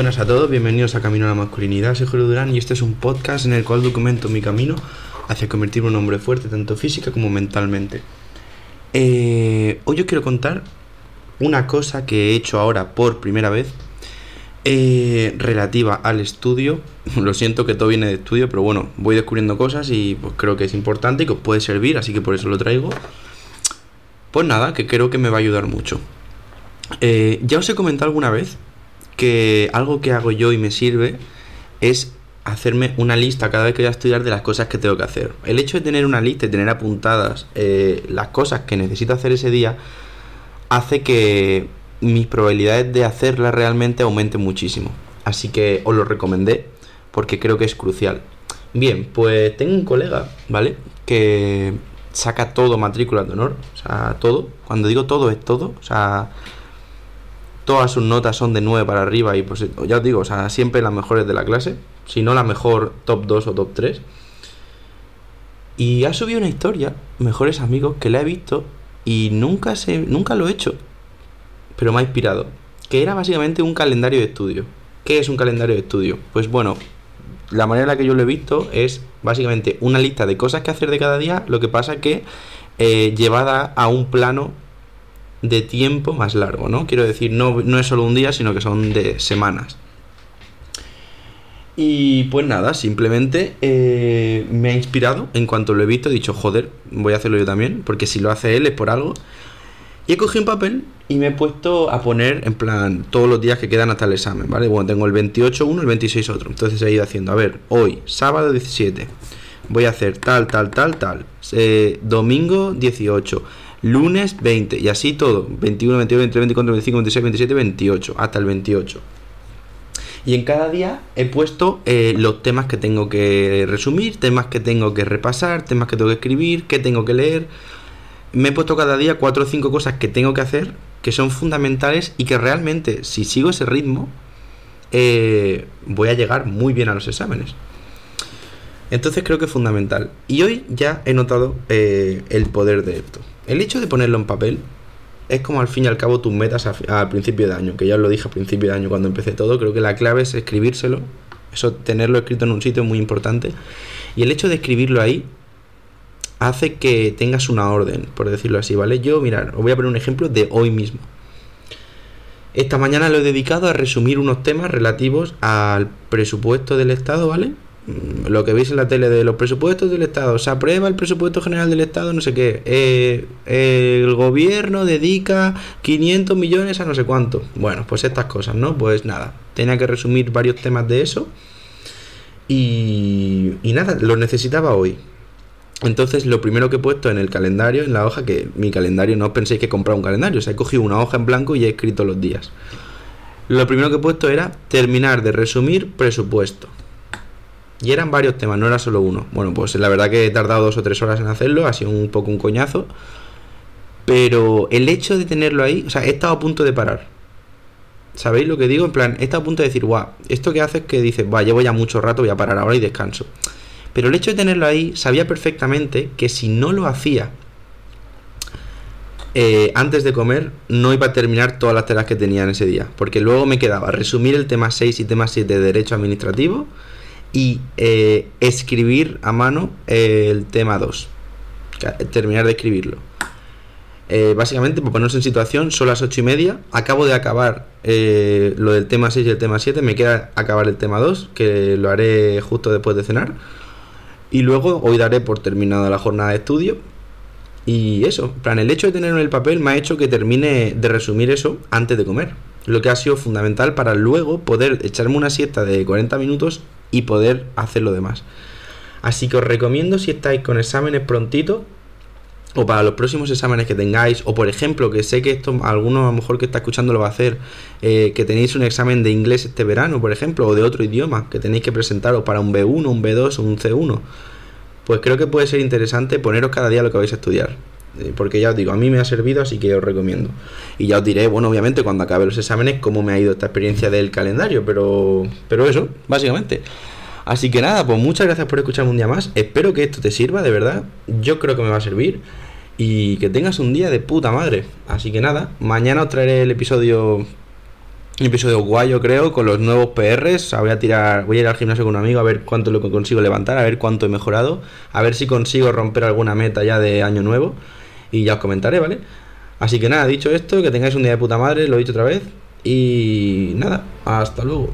Buenas a todos, bienvenidos a Camino a la Masculinidad. Soy Julio Durán y este es un podcast en el cual documento mi camino hacia convertirme en un hombre fuerte, tanto física como mentalmente. Eh, hoy os quiero contar una cosa que he hecho ahora por primera vez eh, relativa al estudio. Lo siento que todo viene de estudio, pero bueno, voy descubriendo cosas y pues, creo que es importante y que os puede servir, así que por eso lo traigo. Pues nada, que creo que me va a ayudar mucho. Eh, ya os he comentado alguna vez que algo que hago yo y me sirve es hacerme una lista cada vez que voy a estudiar de las cosas que tengo que hacer. El hecho de tener una lista y tener apuntadas eh, las cosas que necesito hacer ese día hace que mis probabilidades de hacerlas realmente aumenten muchísimo. Así que os lo recomendé porque creo que es crucial. Bien, pues tengo un colega, ¿vale? Que saca todo matrícula de honor, o sea, todo. Cuando digo todo es todo, o sea, todas sus notas son de 9 para arriba y pues ya os digo, o sea, siempre las mejores de la clase, si no la mejor top 2 o top 3. Y ha subido una historia, mejores amigos, que la he visto y nunca se nunca lo he hecho, pero me ha inspirado, que era básicamente un calendario de estudio. ¿Qué es un calendario de estudio? Pues bueno, la manera en la que yo lo he visto es básicamente una lista de cosas que hacer de cada día, lo que pasa que eh, llevada a un plano de tiempo más largo, ¿no? Quiero decir, no, no es solo un día, sino que son de semanas. Y pues nada, simplemente eh, me ha inspirado en cuanto lo he visto, he dicho, joder, voy a hacerlo yo también, porque si lo hace él es por algo. Y he cogido un papel y me he puesto a poner en plan todos los días que quedan hasta el examen, ¿vale? Bueno, tengo el 28 uno, el 26 otro. Entonces he ido haciendo, a ver, hoy, sábado 17, voy a hacer tal, tal, tal, tal. Eh, domingo 18 lunes 20 y así todo, 21, 22, 23, 24, 25, 26, 27, 28, hasta el 28. Y en cada día he puesto eh, los temas que tengo que resumir, temas que tengo que repasar, temas que tengo que escribir, que tengo que leer. Me he puesto cada día cuatro o cinco cosas que tengo que hacer, que son fundamentales y que realmente, si sigo ese ritmo, eh, voy a llegar muy bien a los exámenes. Entonces creo que es fundamental. Y hoy ya he notado eh, el poder de esto. El hecho de ponerlo en papel es como al fin y al cabo tus metas al principio de año, que ya os lo dije al principio de año cuando empecé todo. Creo que la clave es escribírselo. Eso, tenerlo escrito en un sitio es muy importante. Y el hecho de escribirlo ahí hace que tengas una orden, por decirlo así, ¿vale? Yo, mirad, os voy a poner un ejemplo de hoy mismo. Esta mañana lo he dedicado a resumir unos temas relativos al presupuesto del Estado, ¿vale? Mm, lo que veis en la tele de los presupuestos del Estado, se aprueba el presupuesto general del Estado, no sé qué, eh, el gobierno dedica 500 millones a no sé cuánto. Bueno, pues estas cosas, ¿no? Pues nada, tenía que resumir varios temas de eso y, nada, lo necesitaba hoy. Entonces, lo primero que he puesto en el calendario, en la hoja, que mi calendario no penséis que he comprado un calendario, o sea, he cogido una hoja en blanco y he escrito los días. Lo primero que he puesto era terminar de resumir presupuesto. Y eran varios temas, no era solo uno. Bueno, pues la verdad que he tardado dos o tres horas en hacerlo, ha sido un poco un coñazo. Pero el hecho de tenerlo ahí, o sea, he estado a punto de parar. ¿Sabéis lo que digo? En plan, he estado a punto de decir, guau, esto que hace es que dices, va, llevo ya mucho rato, voy a parar ahora y descanso. Pero el hecho de tenerlo ahí, sabía perfectamente que si no lo hacía eh, antes de comer, no iba a terminar todas las tareas que tenía en ese día. Porque luego me quedaba resumir el tema 6 y tema 7 de Derecho Administrativo y eh, escribir a mano el tema 2. Terminar de escribirlo. Eh, básicamente, por ponernos en situación, son las 8 y media. Acabo de acabar eh, lo del tema 6 y el tema 7. Me queda acabar el tema 2, que lo haré justo después de cenar. Y luego hoy daré por terminada la jornada de estudio. Y eso, plan, el hecho de tenerlo en el papel me ha hecho que termine de resumir eso antes de comer. Lo que ha sido fundamental para luego poder echarme una siesta de 40 minutos y poder hacer lo demás. Así que os recomiendo si estáis con exámenes prontito o para los próximos exámenes que tengáis, o por ejemplo, que sé que esto alguno a lo mejor que está escuchando lo va a hacer, eh, que tenéis un examen de inglés este verano, por ejemplo, o de otro idioma, que tenéis que presentaros para un B1, un B2 o un C1, pues creo que puede ser interesante poneros cada día lo que vais a estudiar. Eh, porque ya os digo, a mí me ha servido, así que os recomiendo. Y ya os diré, bueno, obviamente cuando acabe los exámenes, cómo me ha ido esta experiencia del calendario, pero, pero eso, básicamente. Así que nada, pues muchas gracias por escucharme un día más. Espero que esto te sirva, de verdad. Yo creo que me va a servir. Y que tengas un día de puta madre. Así que nada, mañana os traeré el episodio Un episodio guay, yo creo, con los nuevos PRs. Voy a tirar, voy a ir al gimnasio con un amigo a ver cuánto lo consigo levantar, a ver cuánto he mejorado, a ver si consigo romper alguna meta ya de año nuevo. Y ya os comentaré, ¿vale? Así que nada, dicho esto, que tengáis un día de puta madre, lo he dicho otra vez. Y nada, hasta luego.